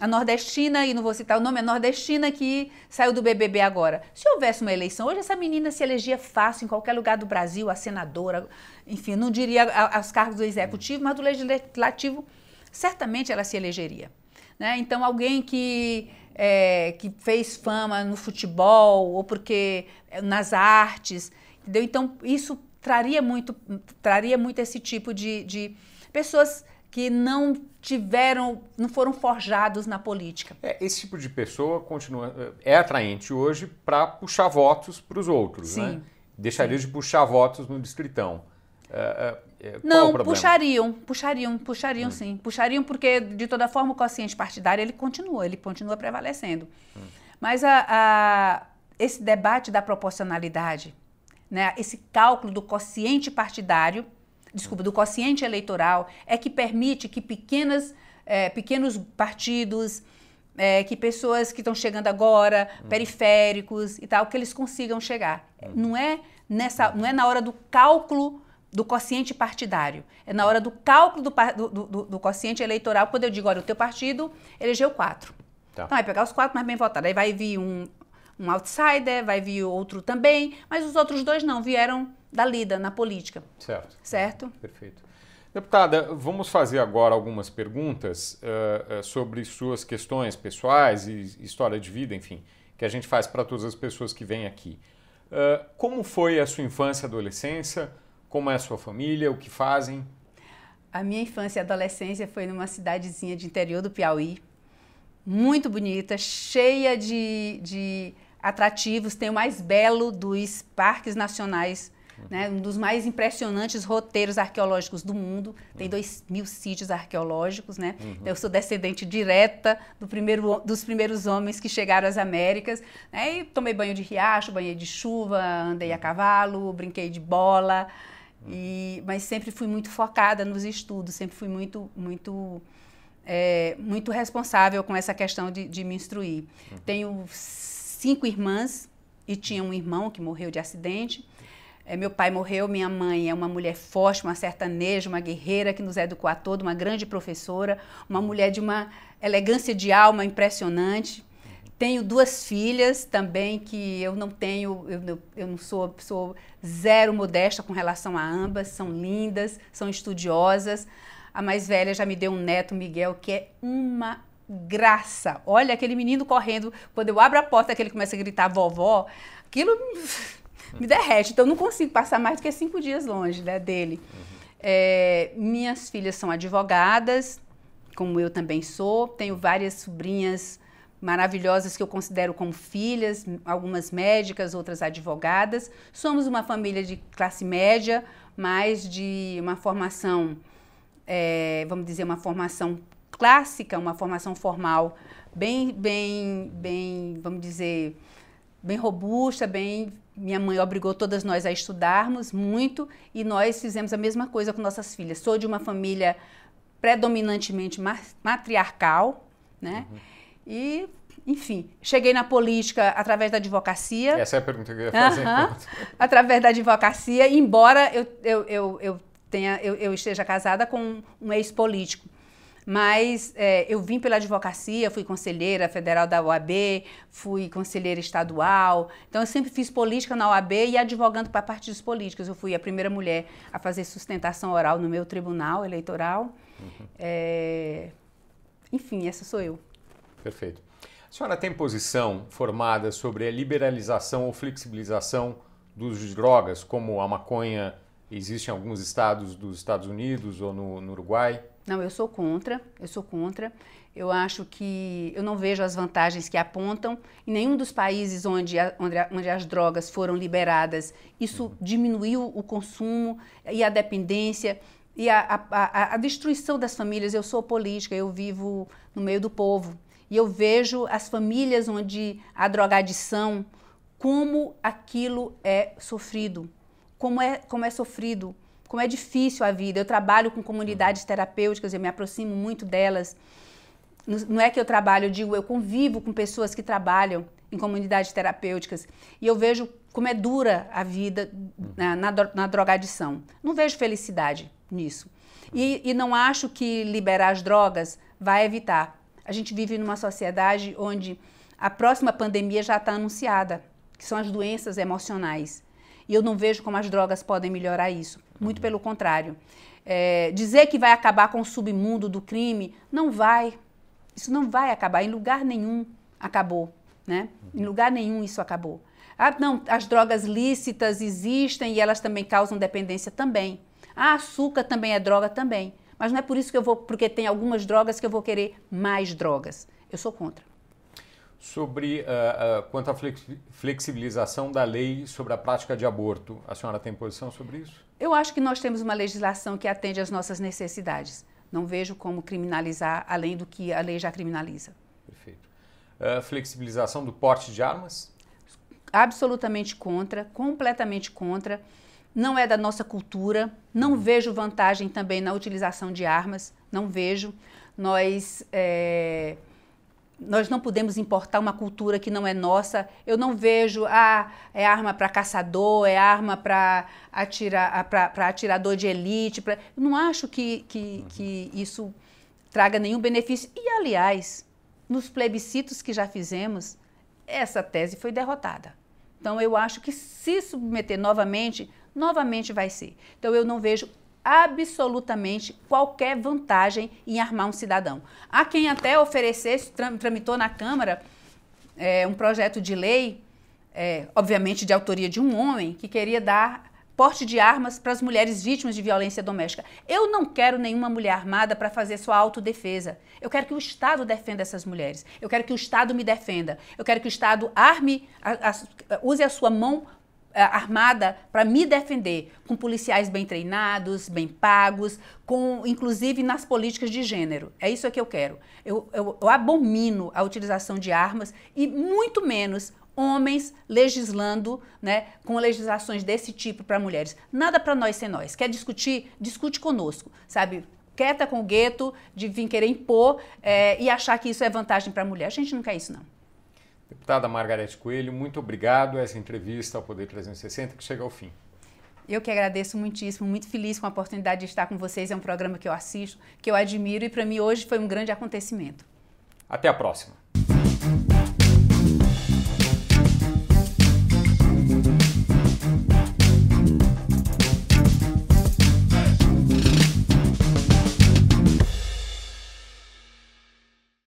a nordestina, e não vou citar o nome, a nordestina que saiu do BBB agora. Se houvesse uma eleição, hoje essa menina se elegia fácil em qualquer lugar do Brasil, a senadora, enfim, não diria aos cargos do executivo, mas do legislativo, certamente ela se elegeria. Né? Então, alguém que é, que fez fama no futebol ou porque é, nas artes, entendeu? Então isso traria muito, traria muito esse tipo de, de pessoas que não tiveram, não foram forjados na política. É, esse tipo de pessoa continua é atraente hoje para puxar votos para os outros, né? Sim. né? Deixaria Sim. de puxar votos no distritão. É, é, é não, puxariam, puxariam, puxariam hum. sim. Puxariam porque, de toda forma, o quociente partidário ele continua, ele continua prevalecendo. Hum. Mas a, a, esse debate da proporcionalidade, né, esse cálculo do quociente partidário, desculpa, do quociente eleitoral, é que permite que pequenas, é, pequenos partidos, é, que pessoas que estão chegando agora, hum. periféricos e tal, que eles consigam chegar. Hum. Não é nessa, não é na hora do cálculo do quociente partidário. É na hora do cálculo do, do, do, do quociente eleitoral, quando eu digo, olha, o teu partido elegeu quatro. Tá. Então vai pegar os quatro mais bem votados. Aí vai vir um, um outsider, vai vir outro também, mas os outros dois não, vieram da lida, na política. Certo. Certo? Perfeito. Deputada, vamos fazer agora algumas perguntas uh, uh, sobre suas questões pessoais e história de vida, enfim, que a gente faz para todas as pessoas que vêm aqui. Uh, como foi a sua infância e adolescência? Como é a sua família? O que fazem? A minha infância e adolescência foi numa cidadezinha de interior do Piauí, muito bonita, cheia de, de atrativos. Tem o mais belo dos parques nacionais né, um dos mais impressionantes roteiros arqueológicos do mundo. Tem uhum. dois mil sítios arqueológicos, né? Uhum. Eu sou descendente direta do primeiro, dos primeiros homens que chegaram às Américas. Né, e tomei banho de riacho, banhei de chuva, andei a uhum. cavalo, brinquei de bola. E, mas sempre fui muito focada nos estudos, sempre fui muito, muito, é, muito responsável com essa questão de, de me instruir. Uhum. Tenho cinco irmãs e tinha um irmão que morreu de acidente. É, meu pai morreu, minha mãe é uma mulher forte, uma sertaneja, uma guerreira que nos educou a todos, uma grande professora, uma mulher de uma elegância de alma impressionante. Tenho duas filhas também que eu não tenho, eu, eu não sou, sou zero modesta com relação a ambas, são lindas, são estudiosas. A mais velha já me deu um neto, Miguel, que é uma graça. Olha aquele menino correndo, quando eu abro a porta que ele começa a gritar vovó, aquilo me derrete. Então não consigo passar mais do que cinco dias longe né, dele. É, minhas filhas são advogadas, como eu também sou. Tenho várias sobrinhas maravilhosas que eu considero como filhas, algumas médicas, outras advogadas. Somos uma família de classe média, mas de uma formação, é, vamos dizer, uma formação clássica, uma formação formal bem, bem, bem, vamos dizer, bem robusta, bem. Minha mãe obrigou todas nós a estudarmos muito e nós fizemos a mesma coisa com nossas filhas. Sou de uma família predominantemente matriarcal, né? Uhum. E, enfim, cheguei na política através da advocacia. Essa é a pergunta que eu ia fazer. Uhum. através da advocacia, embora eu, eu, eu, eu, tenha, eu, eu esteja casada com um ex-político. Mas é, eu vim pela advocacia, fui conselheira federal da OAB, fui conselheira estadual. Então, eu sempre fiz política na OAB e advogando para partidos políticos. Eu fui a primeira mulher a fazer sustentação oral no meu tribunal eleitoral. Uhum. É, enfim, essa sou eu. Perfeito. A senhora tem posição formada sobre a liberalização ou flexibilização do uso de drogas, como a maconha existe em alguns estados dos Estados Unidos ou no, no Uruguai? Não, eu sou contra, eu sou contra. Eu acho que eu não vejo as vantagens que apontam. Em nenhum dos países onde, a, onde, a, onde as drogas foram liberadas, isso diminuiu o consumo e a dependência e a, a, a, destruição das famílias. Eu sou política, eu vivo no meio do povo. E eu vejo as famílias onde a drogadição, como aquilo é sofrido, como é, como é sofrido, como é difícil a vida. Eu trabalho com comunidades terapêuticas, eu me aproximo muito delas. Não é que eu trabalho, eu digo, eu convivo com pessoas que trabalham em comunidades terapêuticas e eu vejo como é dura a vida na, na, na drogadição. Não vejo felicidade nisso. E, e não acho que liberar as drogas vai evitar. A gente vive numa sociedade onde a próxima pandemia já está anunciada, que são as doenças emocionais. E eu não vejo como as drogas podem melhorar isso. Muito pelo contrário. É, dizer que vai acabar com o submundo do crime, não vai. Isso não vai acabar. Em lugar nenhum acabou. Né? Em lugar nenhum isso acabou. Ah, não, as drogas lícitas existem e elas também causam dependência também. Ah, açúcar também é droga também. Mas não é por isso que eu vou, porque tem algumas drogas que eu vou querer mais drogas. Eu sou contra. Sobre uh, uh, quanto à flexibilização da lei sobre a prática de aborto, a senhora tem posição sobre isso? Eu acho que nós temos uma legislação que atende às nossas necessidades. Não vejo como criminalizar além do que a lei já criminaliza. Perfeito. Uh, flexibilização do porte de armas? Absolutamente contra, completamente contra. Não é da nossa cultura. Não vejo vantagem também na utilização de armas. Não vejo. Nós. É nós não podemos importar uma cultura que não é nossa. Eu não vejo, ah, é arma para caçador, é arma para atira, para atirador de elite. Pra... Não acho que, que, que isso traga nenhum benefício. E, aliás, nos plebiscitos que já fizemos, essa tese foi derrotada. Então, eu acho que se submeter novamente, novamente vai ser. Então, eu não vejo absolutamente qualquer vantagem em armar um cidadão. Há quem até oferecesse, tramitou na Câmara é, um projeto de lei, é, obviamente de autoria de um homem, que queria dar porte de armas para as mulheres vítimas de violência doméstica. Eu não quero nenhuma mulher armada para fazer sua autodefesa. Eu quero que o Estado defenda essas mulheres. Eu quero que o Estado me defenda. Eu quero que o Estado arme, a, a, use a sua mão armada para me defender, com policiais bem treinados, bem pagos, com inclusive nas políticas de gênero. É isso que eu quero. Eu, eu, eu abomino a utilização de armas e muito menos homens legislando, né, com legislações desse tipo para mulheres. Nada para nós ser nós. Quer discutir? Discute conosco, sabe? Quieta com o gueto de vir querer impor é, e achar que isso é vantagem para a mulher. A gente não quer isso, não. Deputada Margarete Coelho, muito obrigado. Essa entrevista ao Poder 360 que chega ao fim. Eu que agradeço muitíssimo, muito feliz com a oportunidade de estar com vocês. É um programa que eu assisto, que eu admiro e para mim hoje foi um grande acontecimento. Até a próxima.